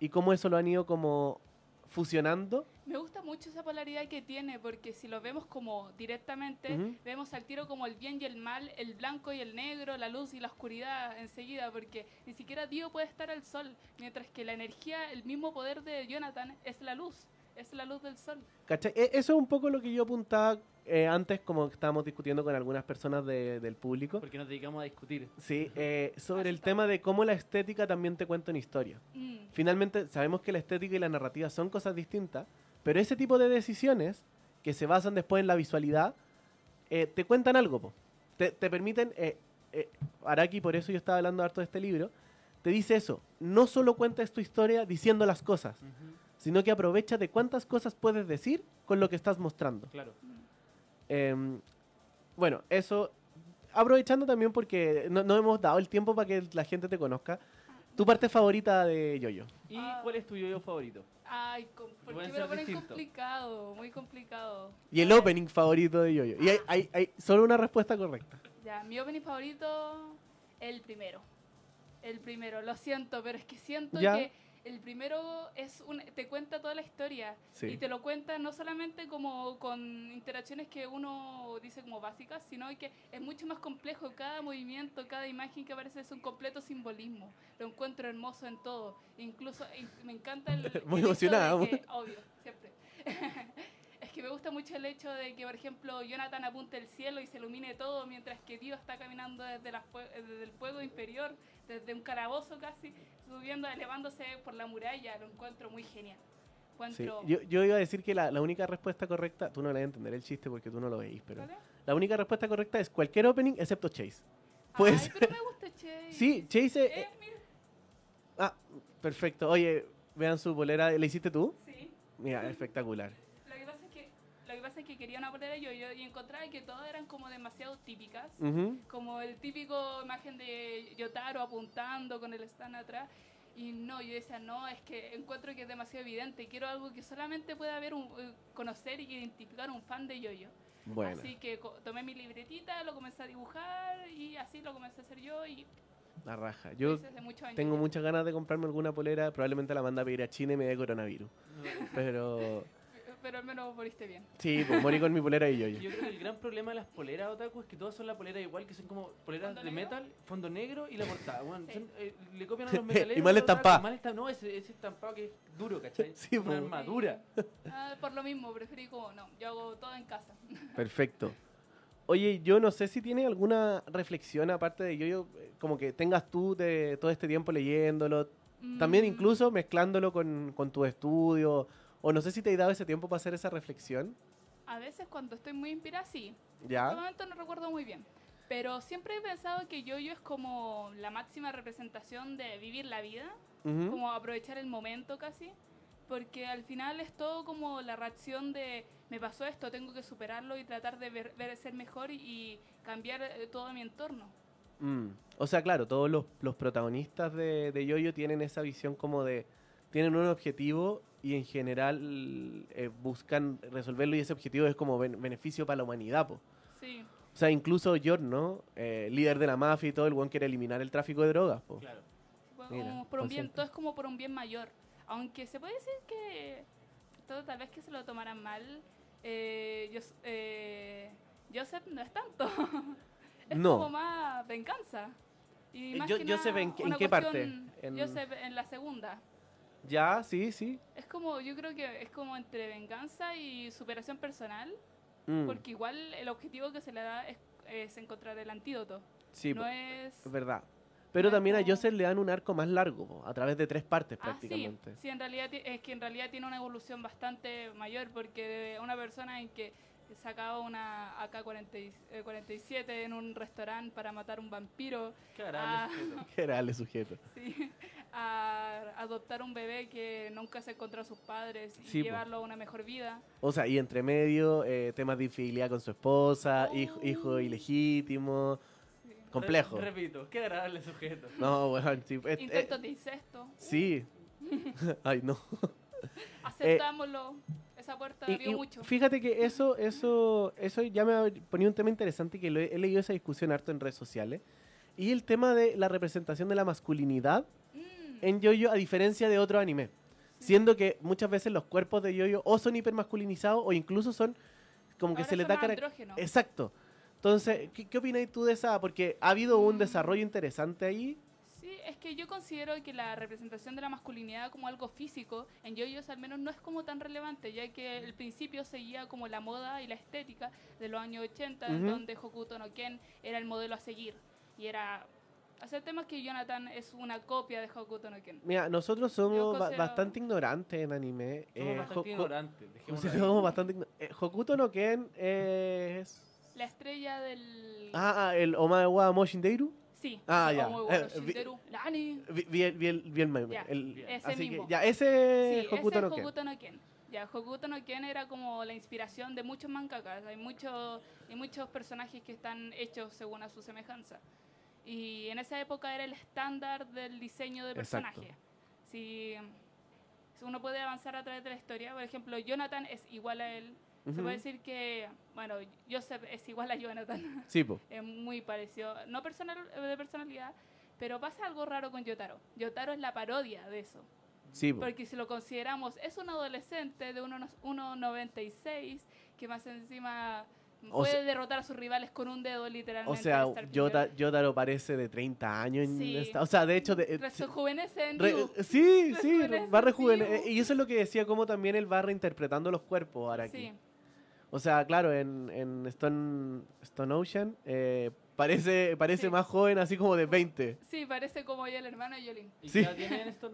y cómo eso lo han ido como fusionando. Me gusta mucho esa polaridad que tiene, porque si lo vemos como directamente, Ujú. vemos al tiro como el bien y el mal, el blanco y el negro, la luz y la oscuridad enseguida, porque ni siquiera Dio puede estar al sol, mientras que la energía, el mismo poder de Jonathan es la luz, es la luz del sol. ¿Cachai? E- Eso es un poco lo que yo apuntaba eh, antes, como estábamos discutiendo con algunas personas de- del público. Porque nos dedicamos a discutir. Sí, eh, sobre el tema de cómo la estética también te cuenta una historia. Mm, Finalmente, sabemos que la estética y la narrativa son cosas distintas, pero ese tipo de decisiones que se basan después en la visualidad, eh, te cuentan algo, po. Te, te permiten eh, eh, Araki, por eso yo estaba hablando harto de este libro, te dice eso. No solo cuentas tu historia diciendo las cosas, sino que aprovecha de cuántas cosas puedes decir con lo que estás mostrando. Claro. Em, bueno, eso. Aprovechando también porque no, no hemos dado el tiempo para que la gente te conozca. Tu parte favorita de Yoyo. ¿Y Ah. cuál es tu yo favorito? Ay, com- ¿por Pueden qué me lo ser ponen distintos. complicado? Muy complicado. Y el opening favorito de Yoyo. Y hay, hay- hay solo una respuesta correcta. Ya, mi opening favorito, el primero. El primero, lo siento, pero es que siento Ya. que el primero es un, te cuenta toda la historia. Sí. Y te lo cuenta no solamente como con interacciones que uno dice como básicas, sino que es mucho más complejo. Cada movimiento, cada imagen que aparece es un completo simbolismo. Lo encuentro hermoso en todo. Incluso in- me encanta el... Muy el emocionada, que- obvio, siempre. que me gusta mucho el hecho de que, por ejemplo, Jonathan apunte el cielo y se ilumine todo, mientras que Dio está caminando desde, la desde el fuego inferior, desde un calabozo casi, subiendo, elevándose por la muralla. Lo encuentro muy genial. Sí. Yo, yo iba a decir que la, la única respuesta correcta, tú no le vas a entender el chiste porque tú no lo veis, pero la única respuesta correcta es cualquier opening excepto Chase. Pues- Ay, pero me gusta Chase. Sí, Chase. eh, Eh, mira, ah, perfecto. Oye, vean su polera. ¿La hiciste tú? sí. Mira, espectacular. Que, quería una polera yo, yo y encontraba que todas eran como demasiado típicas. Ujú. Como el típico imagen de Yotaro apuntando con el stand atrás. Y no, yo decía, no, es que encuentro que es demasiado evidente. Quiero algo que solamente pueda ver un, eh, conocer y identificar un fan de Yoyo. Bueno, Así que tomé mi libretita, lo comencé a dibujar y así lo comencé a hacer yo y la raja. Yo tengo muchas ganas de comprarme alguna polera. Probablemente la manda a pedir a China y me dé coronavirus. Pero Pero al menos moriste bien. sí, pues morí con mi polera y yo. Yo creo que el gran problema de las poleras otaku es que todas son la polera igual, que son como poleras ¿Fondo de negro? metal, fondo negro y la portada. Bueno, Sí. son, eh, le copian a los metaleros. Y mal estampada. Mal no, ese, ese estampado que es duro, ¿cachai? Sí, Una po. armadura. Ah, por lo mismo, preferí como, no, yo hago todo en casa. Perfecto. Oye, yo no sé si tiene alguna reflexión aparte de yo, yo como que tengas tú de todo este tiempo leyéndolo, también Mm, incluso mezclándolo con, con tu estudio, o no sé si te he dado ese tiempo para hacer esa reflexión, A veces cuando estoy muy inspirada, sí. En este ¿ya? momento no recuerdo muy bien. Pero siempre he pensado que yo-yo es como la máxima representación de vivir la vida, Ujú. como aprovechar el momento casi, porque al final es todo como la reacción de me pasó esto, tengo que superarlo y tratar de ver, ver ser mejor y, y cambiar eh, todo mi entorno. Mm. O sea, claro, todos los, los protagonistas de, de Yoyo tienen esa visión como de, tienen un objetivo y en general eh, buscan resolverlo y ese objetivo es como ben- beneficio para la humanidad, po. Sí, O sea, incluso Giorno, eh, líder de la mafia y todo, el buen quiere eliminar el tráfico de drogas, po. Claro. fue Mira, como por un bien, todo es como por un bien mayor. Aunque se puede decir que todo tal vez que se lo tomaran mal, eh, Jos- eh, Joseph no es tanto. es No. como más venganza. Y Eh, más que Joseph, nada ¿en qué- en una qué parte? En- Joseph en la segunda. Ya, sí, sí. Es como, yo creo que es como entre venganza y superación personal, Mm, porque igual el objetivo que se le da es, es encontrar el antídoto. sí, no es... es verdad. Pero no también a Joseph le dan un arco más largo, a través de tres partes Ah, sí, prácticamente. sí, en realidad es que en realidad tiene una evolución bastante mayor porque de una persona en que sacaba una AK-47 en un restaurante para matar un vampiro, Qué Ah. agradable sujeto. Qué sujeto. sí, a adoptar un bebé que nunca se encontró a sus padres y Sí, po. llevarlo a una mejor vida. O sea, y entre medio, eh, temas de infidelidad con su esposa, hijo, Oh. hijo ilegítimo. Sí. Complejo. Re- repito, qué agradable sujeto. No, bueno, sí. eh, eh, Intentos de incesto. sí. Ay, no. Aceptámoslo. Esa puerta Y- vio y mucho. fíjate que eso, eso, eso ya me ha- ponía un tema interesante que lo he, he leído esa discusión harto en redes sociales. Y el tema de la representación de la masculinidad en Yoyo a diferencia de otro anime. Siendo que muchas veces los cuerpos de Yoyo o son hipermasculinizados o incluso son como que ahora se les da andrógenos. Exacto. Entonces, ¿qué, qué opinas tú de esa? Porque ha habido un Mm. desarrollo interesante ahí. Sí, es que yo considero que la representación de la masculinidad como algo físico en yoyos al menos no es como tan relevante, ya que el principio seguía como la moda y la estética de los años 80, en Ujú. donde Hokuto no Ken era el modelo a seguir. Y era... Aceptemos que Jonathan es una copia de Hokuto no Ken. Mira, nosotros somos ba- bastante ignorantes en anime. Somos Eh, bastante ignorantes. somos bastante igno- eh, Hokuto no Ken es... La estrella del... Ah, ah, el Omae wa Moshindeiru. Sí. Ah, ya. muy Eh, vi- vi el, vi el- vi el meme. Ya, el- ese así mismo. que, ya, ese Sí, Hokuto ese no es Ken. Hokuto no Ken. Ya, Hokuto no Ken era como la inspiración de muchos mangakas. Hay, muchos hay muchos personajes que están hechos según a su semejanza. Y en esa época era el estándar del diseño de personaje. Si, si uno puede avanzar a través de la historia, por ejemplo, Jonathan es igual a él. Se Ujú. puede decir que, bueno, Joseph es igual a Jonathan. Sí, po. es muy parecido, no personal, de personalidad, pero pasa algo raro con Yotaro. Yotaro es la parodia de eso. Sí, po. Porque si lo consideramos, es un adolescente de unos 1,96 que más encima O puede sea- derrotar a sus rivales con un dedo literalmente. O sea, Yota. Yotaro parece de 30 años. en esta- o sea, de hecho... De, eh, Rejuvenece en re- Ryu. sí, sí, va en rejuveneciendo. Ryu. Y eso es lo que decía, como también él va reinterpretando los cuerpos ahora aquí. Sí, O sea, claro, en, en Stone, Stone Ocean eh, parece, parece Sí. más joven, así como de 20. sí, parece como yo el hermano de Yolin. ¿Y Sí. ya tienen esto?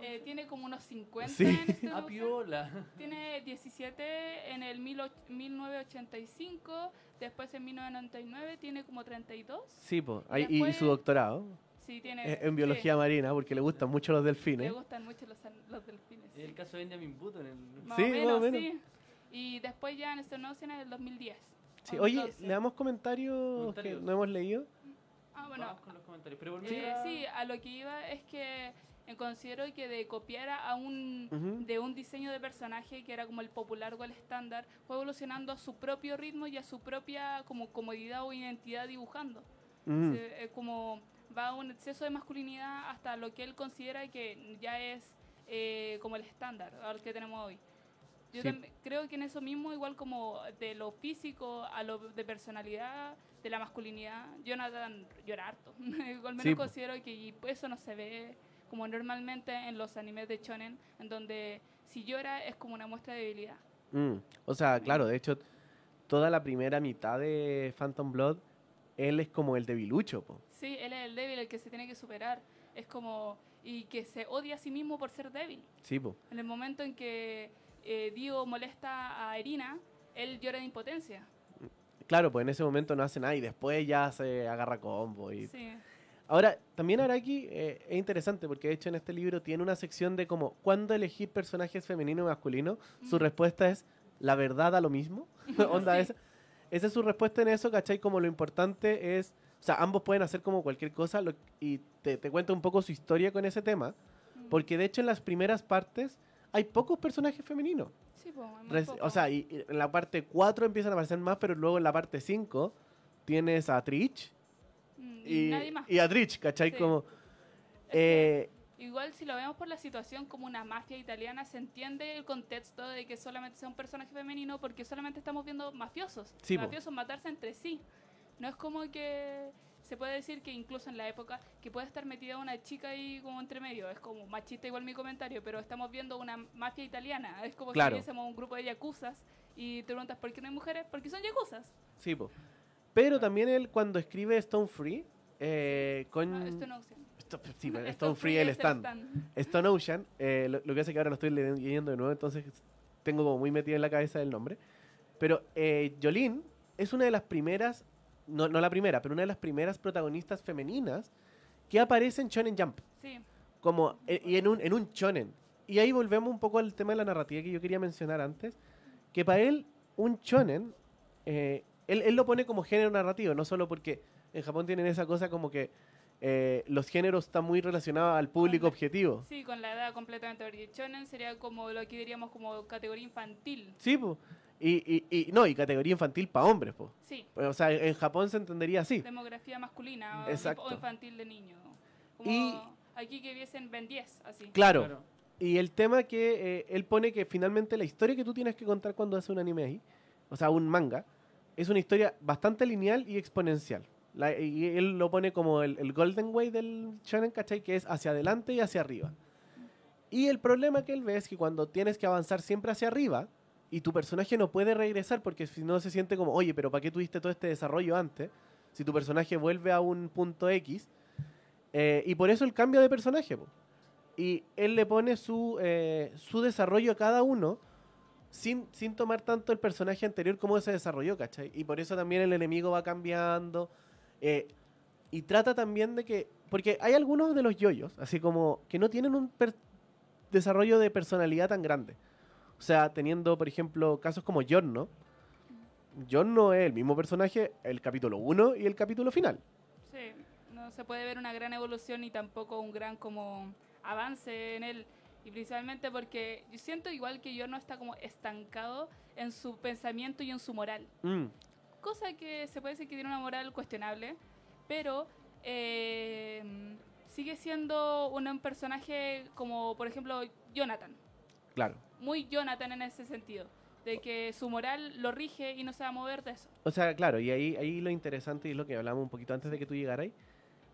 Eh, tiene como unos 50 Sí. en este Ah, piola. Tiene 17 en el 18- 1985, después en 1999 tiene como 32. Sí, pues. Y, y su doctorado Sí, tiene. eh, en biología marina, porque le gustan mucho los sí, le delfines. gustan mucho los, los delfines. Es el caso de Benjamin Button. El... Más Sí, o más menos, o menos. sí. Y después ya en Stone Ocean en el 2010. Sí, Oye, 2012. ¿le damos comentarios, Comentarios. que no hemos leído? Ah, bueno. Vamos con los comentarios. Pero eh, sí, a lo que iba es que eh, considero que de copiar a un de un diseño de personaje que era como el popular o el estándar, fue evolucionando a su propio ritmo y a su propia como comodidad o identidad dibujando. Se- eh, como va a un exceso de masculinidad hasta lo que él considera que ya es eh, como el estándar al que tenemos hoy. Yo Sí. tam- creo que en eso mismo, igual como de lo físico a lo de personalidad, de la masculinidad, Jonathan llora harto. Igual menos Sí, considero que eso no se ve como normalmente en los animes de shonen, en donde si llora es como una muestra de debilidad. Mm. O sea, claro, de hecho, toda la primera mitad de Phantom Blood, él es como el debilucho, po. Sí, él es el débil, el que se tiene que superar. Es como... Y que se odia a sí mismo por ser débil. Sí, po. En el momento en que eh, Dio molesta a Irina, él llora de impotencia. Claro, pues en ese momento no hace nada y después ya se agarra combo. Y... Sí, Ahora, también Araki eh, es interesante porque de hecho en este libro tiene una sección de como cuándo elegir personajes femenino y masculino. Su Mm. respuesta es la verdad a lo mismo. Onda, Sí. esa, esa es su respuesta en eso, ¿cachai? Como lo importante es, o sea, ambos pueden hacer como cualquier cosa lo- y te, te cuenta un poco su historia con ese tema. Mm. Porque de hecho en las primeras partes hay pocos personajes femeninos. Sí, po, es muy Res- o sea, y, y en la parte 4 empiezan a aparecer más, pero luego en la parte 5 tienes a Trich Mm, y, nadie más. y a Trich, ¿cachai? Sí. Como, eh, Igual si lo vemos por la situación como una mafia italiana, se entiende el contexto de que solamente sea un personaje femenino porque solamente estamos viendo mafiosos. Sí, po. mafiosos matarse entre sí. No es como que se puede decir que incluso en la época que puede estar metida una chica ahí como entre medio. Es como machista igual mi comentario, pero estamos viendo una mafia italiana. Es como Claro. si viésemos un grupo de yakuzas y te preguntas ¿por qué no hay mujeres? Porque son yakuzas. sí, po. Pero también él cuando escribe Stone Free, eh, con... Ah, esto no sé. Sto- sí, bueno, Stone Free, el es stand. Stone Ocean, eh, lo, lo que hace que ahora lo estoy le- leyendo de nuevo, entonces tengo como muy metido en la cabeza el nombre. Pero eh, Jolene es una de las primeras, no, no la primera, pero una de las primeras protagonistas femeninas que aparece en Shonen Jump. Sí, Como, eh, y en un, en un shonen. Y ahí volvemos un poco al tema de la narrativa que yo quería mencionar antes. Que para él, un shonen, eh, él, él lo pone como género narrativo, no solo porque en Japón tienen esa cosa como que eh, los géneros están muy relacionados al público objetivo. Sí, con la edad completamente. Porque shonen sería como lo que diríamos como categoría infantil. Sí, po. Y, y, y- no, y categoría infantil para hombres, po. Sí, Pues, O sea, en Japón se entendería así. demografía masculina o- Exacto. o infantil de niño. Como Y- aquí que viesen Ben 10, así. Claro. Y el tema que eh, él pone que finalmente la historia que tú tienes que contar cuando haces un anime ahí, o sea, un manga, es una historia bastante lineal y exponencial. La- y él lo pone como el, el golden way del shonen, ¿cachai? Que es hacia adelante y hacia arriba. Y el problema que él ve es que cuando tienes que avanzar siempre hacia arriba y tu personaje no puede regresar porque si no se siente como, oye, pero ¿para qué tuviste todo este desarrollo antes? Si tu personaje vuelve a un punto X. eh, y por eso el cambio de personaje, po y él le pone su, eh, su desarrollo a cada uno sin, sin tomar tanto el personaje anterior como se desarrolló, ¿cachai? Y por eso también el enemigo va cambiando. eh, y trata también de que. Porque hay algunos de los yoyos, así como que no tienen un desarrollo de personalidad tan grande. O sea, teniendo, por ejemplo, casos como Giorno. Giorno es el mismo personaje el capítulo 1 y el capítulo final. Sí, no se puede ver una gran evolución ni tampoco un gran como avance en él. Y principalmente porque yo siento igual que yo no está como estancado en su pensamiento y en su moral. Mm, Cosa que se puede decir que tiene una moral cuestionable, pero eh, sigue siendo un personaje como, por ejemplo, Jonathan. claro. Muy Jonathan en ese sentido, de que su moral lo rige y no se va a mover de eso. O sea, claro, y ahí, ahí lo interesante y es lo que hablamos un poquito antes de que tú llegaras,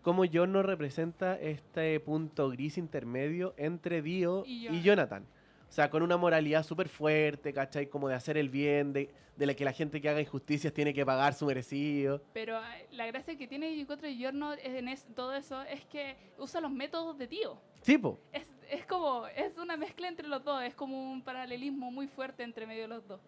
cómo John nos representa este punto gris intermedio entre Dio Y y, Jonathan. O sea, con una moralidad súper fuerte, ¿cachai? Como de hacer el bien, de, de la que la gente que haga injusticias tiene que pagar su merecido. Pero eh, la gracia que tiene Yukotro y Giorno en es- todo eso es que usa los métodos de tío. Tipo, Es, es como, es una mezcla entre los dos, es como un paralelismo muy fuerte entre medio de los dos.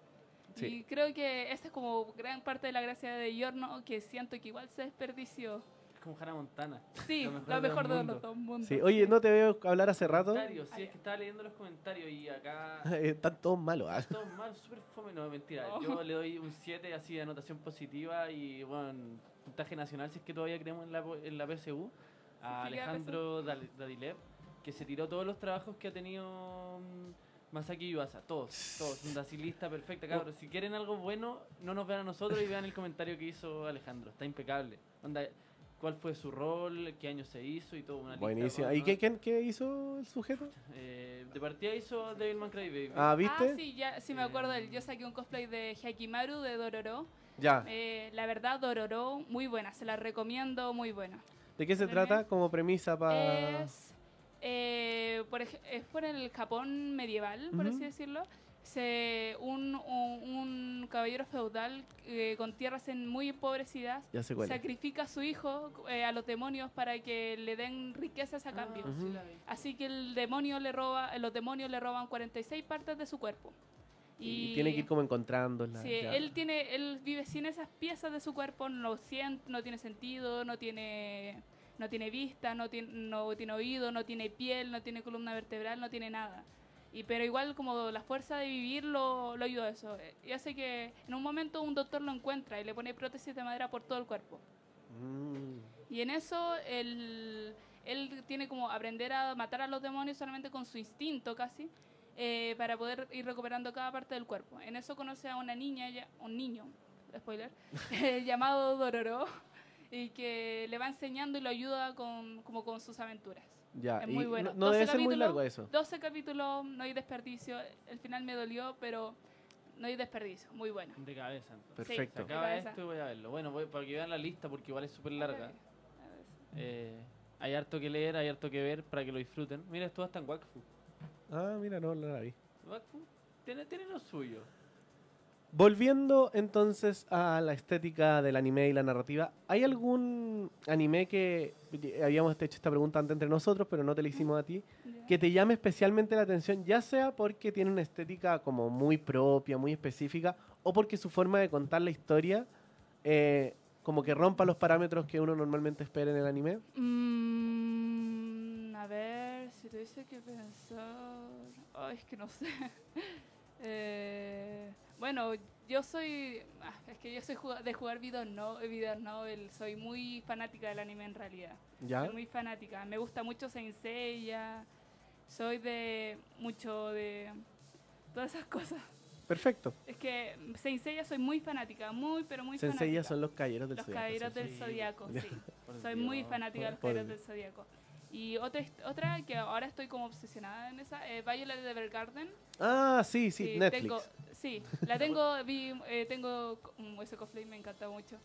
Sí. Y creo que esa es como gran parte de la gracia de Giorno, que siento que igual se desperdició. Es como Hannah Montana. Sí, Lo lo mejor mejor, de los de, los dos mundos. sí. Oye, no te veo hablar hace rato. Comentarios, sí, es que estaba leyendo los comentarios y acá. Están todos malos. ah. Todos mal, súper fome, no, mentira. No. Yo le doy un 7 así de anotación positiva y bueno, puntaje nacional si es que todavía creemos en la, en la PSU. A Alejandro Dal- Dadilev, que se tiró todos los trabajos que ha tenido mm, Masaki Yuasa, todos, todos, un lista perfecta, cabros. Si quieren algo bueno, no nos vean a nosotros y vean el comentario que hizo Alejandro, está impecable. Onda, ¿Cuál fue su rol? ¿Qué año se hizo? Y todo, una Buenísimo. ¿Y qué, hizo el sujeto? eh, de partida hizo Devilman Crybaby. Ah, ¿viste? Ah, sí, ya, sí me acuerdo. de él. Yo saqué un cosplay de Hakimaru de Dororo. Ya. Eh, la verdad, Dororo, muy buena. Se la recomiendo, muy buena. ¿De qué se trata como premisa para...? Es, eh, por, es por el Japón medieval, por Ujú. así decirlo. Se, un, un, un caballero feudal eh, con tierras en muy empobrecidas Ya sé cuál es. sacrifica a su hijo eh, a los demonios para que le den riquezas a cambio. Ah, Ujú. la vi. Así que el demonio le roba, los demonios le roban 46 partes de su cuerpo. Y, tiene que ir como encontrándola. Sí, ya. él tiene, él vive sin esas piezas de su cuerpo, no siente, no tiene sentido, no tiene, no tiene vista, no tiene, no tiene oído, no tiene piel, no tiene columna vertebral, no tiene nada. Y pero igual como la fuerza de vivir lo, lo ayuda a eso. Y hace que en un momento un doctor lo encuentra y le pone prótesis de madera por todo el cuerpo. Mm. Y en eso él, él tiene como aprender a matar a los demonios solamente con su instinto casi, eh, para poder ir recuperando cada parte del cuerpo. En eso conoce a una niña, ya- un niño, spoiler, eh, llamado Dororo, y que le va enseñando y lo ayuda con, como con sus aventuras. Ya, Es y muy bueno. no, no debe 12 ser muy largo eso. 12 capítulos, no hay desperdicio. El final me dolió, pero no hay desperdicio. Muy bueno. De cabeza. entonces. Perfecto. Se de acaba cabeza. esto y voy a verlo. Bueno, voy, para que vean la lista porque igual es súper larga. Eh, hay harto que leer, hay harto que ver para que lo disfruten. Mira, esto está en Wakfu. Ah, mira, no, no la vi. Wakfu tiene, tiene lo suyo. Volviendo entonces a la estética del anime y la narrativa, ¿hay algún anime que habíamos hecho esta pregunta antes entre nosotros, pero no te la hicimos a ti, que te llame especialmente la atención, ya sea porque tiene una estética como muy propia, muy específica, o porque su forma de contar la historia eh, como que rompa los parámetros que uno normalmente espera en el anime? Mm, a ver, si tuviese que pensar. Ay, es que no sé. Eh, bueno, yo soy. ah, es que yo soy juga- de jugar video, no, video novel. Soy muy fanática del anime en realidad. ¿Ya? Soy muy fanática. Me gusta mucho Saint Seiya. Soy de. mucho de. todas esas cosas. Perfecto. Es que Saint Seiya soy muy fanática. Muy, pero muy Senseiya fanática. son los caballeros del Los Zodiaco, caballeros sí, del sí. zodiaco, sí. Soy Dios. muy fanática de los caballeros del zodiaco. Y otra, otra que ahora estoy como obsesionada en esa, eh, Violet Evergarden. Ah, sí, sí, Sí, Netflix. tengo- sí, la tengo, vi, eh, tengo mm, ese cosplay, me encanta mucho.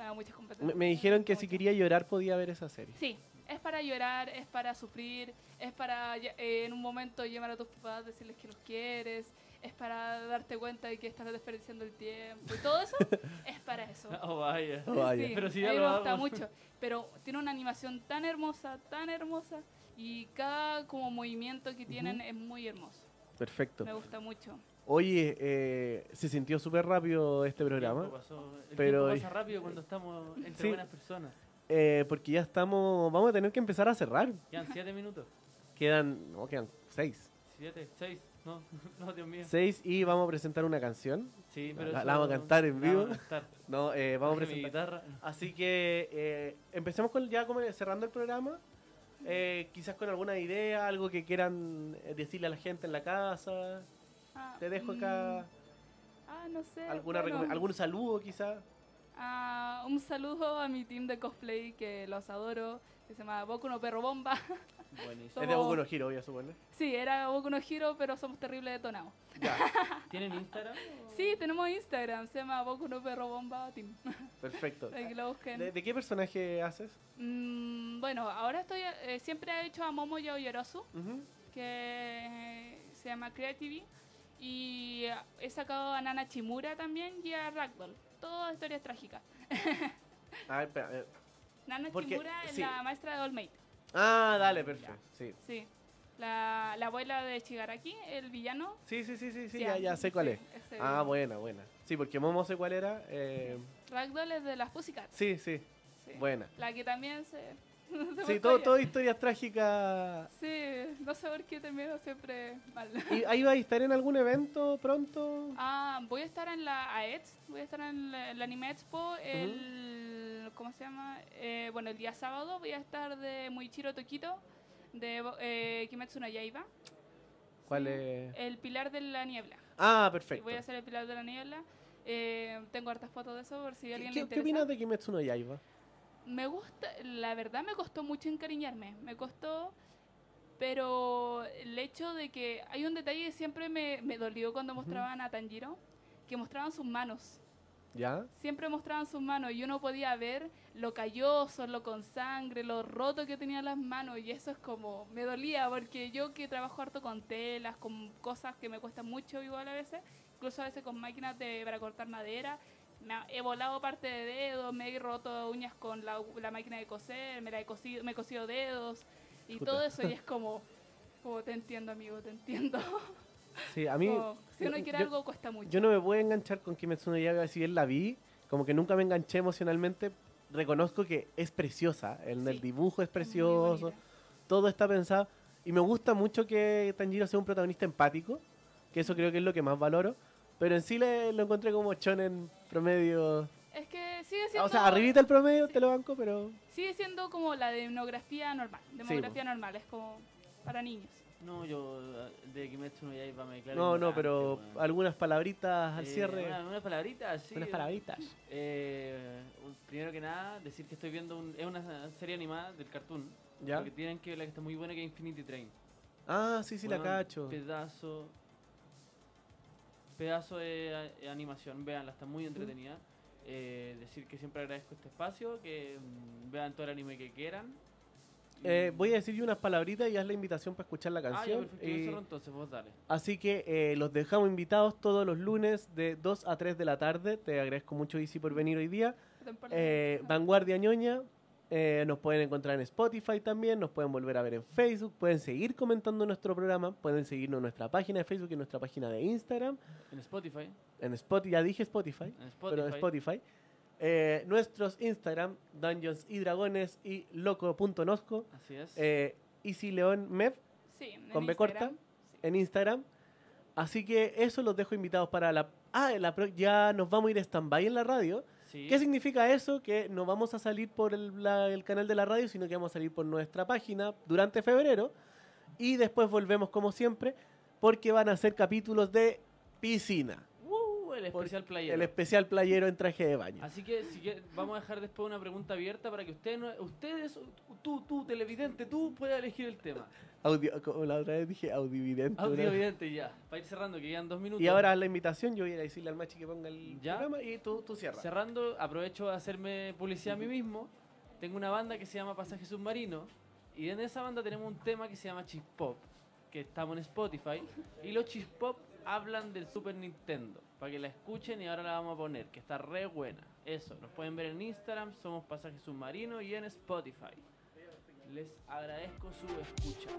Ah, muchas competencias. Me, me dijeron que mucho. si quería llorar podía ver esa serie. Sí, es para llorar, es para sufrir, es para eh, en un momento llamar a tus papás, decirles que los quieres, es para darte cuenta de que estás desperdiciando el tiempo y todo eso es para eso. Oh, vaya. Oh, vaya. Sí, Pero si a ya mí lo me gusta mucho. Pero tiene una animación tan hermosa, tan hermosa, y cada como movimiento que tienen es muy hermoso. Perfecto. Me gusta mucho. Oye, eh, se sintió súper rápido este El programa. tiempo pasó- el pero- tiempo pasa rápido cuando estamos entre Sí. buenas personas. eh, porque ya estamos. Vamos a tener que empezar a cerrar. Quedan siete minutos. Quedan. No, quedan seis. Siete, seis. No, no, Dios mío. Seis y vamos a presentar una canción. Sí, pero La- la vamos a cantar en vivo. vamos a cantar. No, eh, vamos a presentar. guitarra. Así que eh, empecemos con ya como cerrando el programa. Eh, quizás con alguna idea, algo que quieran eh, decirle a la gente en la casa. Ah, Te dejo acá mm, Ah, no sé. alguna bueno, algún saludo quizás. ah, un saludo a mi team de cosplay que los adoro, que se llama Boku no Perro Bomba. Buenísimo. Es de Boku no Hero, voy a suponer. sí, era Boku no Hero, pero somos terribles detonados. ¿Tienen Instagram? Sí, tenemos Instagram, se llama Boku no Perro Bomba Team. Perfecto. Para que lo busquen. ¿De, de qué personaje haces? Mm, bueno, ahora estoy, eh, siempre he hecho a Momo Yaoyorosu, Ujú. que se llama Creativity, y he sacado a Nana Chimura también y a Ragdoll. Todas historias trágicas. A ver, espera. Nana Porque- Chimura es sí. la maestra de All Might. Ah, dale, perfecto. Sí. Sí. La, la abuela de Shigaraki, el villano. Sí, sí, sí, sí, sí, Sí, ya, ya sé cuál sí, es. ese Ah, buena, buena. Sí, porque Momo sé cuál era. eh, Ragdoll es de las Pussycats. sí, sí, sí. buena. La que también se. se Sí, todo, todo historias trágicas. Sí, no sé por qué termino siempre mal. ¿Y ahí va a estar en algún evento pronto? Ah, voy a estar en la AETS, voy a estar en la, en la Anime Expo el... ¿Cómo se llama? Eh, bueno, el día sábado voy a estar de Muichiro Tokito, de eh, Kimetsu no Yaiba, ¿Cuál es? el Pilar de la Niebla. Ah, perfecto. voy a hacer el Pilar de la Niebla. Eh, tengo hartas fotos de eso por si a ¿Qué, alguien le interesa. qué opinas de Kimetsu no Yaiba? Me gusta, la verdad me costó mucho encariñarme, me costó, pero el hecho de que hay un detalle que siempre me, me dolió cuando mostraban a Tanjiro, que mostraban sus manos. ¿Ya? Siempre mostraban sus manos y uno podía ver lo calloso, lo con sangre, lo roto que tenían las manos y eso es como, me dolía porque yo que trabajo harto con telas, con cosas que me cuestan mucho igual a veces, incluso a veces con máquinas de, para cortar madera, me ha- he volado parte de dedos, me he roto uñas con la, la máquina de coser, me, la he cosido, me he cosido dedos y Puta. todo eso y es como, como te entiendo amigo, te entiendo. Sí, a mí. Como, si uno quiere yo- algo cuesta mucho. Yo no me puedo enganchar con Kimetsu no Yaiba si bien la vi, como que nunca me enganché emocionalmente. Reconozco que es preciosa, el, el Sí, dibujo es Es precioso, bonita. todo está pensado. Y me gusta mucho que Tanjiro sea un protagonista empático, que eso creo que es lo que más valoro. Pero en sí le, lo encontré como shonen promedio. Es que sigue siendo... O sea, arribita el promedio, te lo banco, pero. Sigue siendo como la demografía normal. Demografía po. normal, es como para niños. No, yo de Kimetsu no Yaiba me No, no, pero algunas palabritas al Eh, cierre. Una, unas palabritas, sí. unas palabritas. Eh, primero que nada, decir que estoy viendo un- es una serie animada del cartoon. ¿Ya? Lo que tienen que ver la que está muy buena que es Infinity Train. Ah, sí, sí, la cacho. Pedazo. Pedazo de animación, veanla, está muy entretenida. Eh, decir que siempre agradezco este espacio, que mm, vean todo el anime que quieran. Eh, voy a decir unas palabritas y haz la invitación para escuchar la Ah, ya, canción. entonces, vos dale. Así que eh, los dejamos invitados todos los lunes de 2 a 3 de la tarde. Te agradezco mucho, Isi, por venir hoy día. Eh, Vanguardia Ñoña. eh, nos pueden encontrar en Spotify también, nos pueden volver a ver en Facebook, pueden seguir comentando nuestro programa, pueden seguirnos en nuestra página de Facebook y en nuestra página de Instagram, En Spotify. en Spotify, ya dije Spotify, En Spotify. pero en Spotify. Eh, nuestros Instagram, Dungeons y Dragones y loco.nosco, Así es. eh, Easy León Mev Sí, con B corta. Sí. en Instagram. Así que eso los dejo invitados para la... Ah, la pro- ya nos vamos a ir stand-by en la radio. sí. ¿Qué significa eso? Que no vamos a salir por el, la- el canal de la radio, sino que vamos a salir por nuestra página durante febrero. Y después volvemos como siempre, porque van a ser capítulos de piscina. El especial playero. El especial playero en traje de baño. Así que, si que- vamos a dejar después una pregunta abierta para que ustedes, no- ustedes tú, tú, televidente, tú puedas elegir el tema. Audio, como la otra vez dije, audividente. evidente ya. Para ir cerrando, que quedan dos minutos. Y ahora la invitación, yo voy a ir a decirle al machi que ponga el ¿Ya? programa y tú, tú cierras. Cerrando, aprovecho de hacerme publicidad a mí mismo. Tengo una banda que se llama Pasaje Submarino. Y en esa banda tenemos un tema que se llama Chispop. Que estamos en Spotify. Y los Chispop hablan del Super Nintendo para que la escuchen y ahora la vamos a poner, que está re buena. Eso, nos pueden ver en Instagram, somos Pasaje Submarino y en Spotify. Les agradezco su escucha.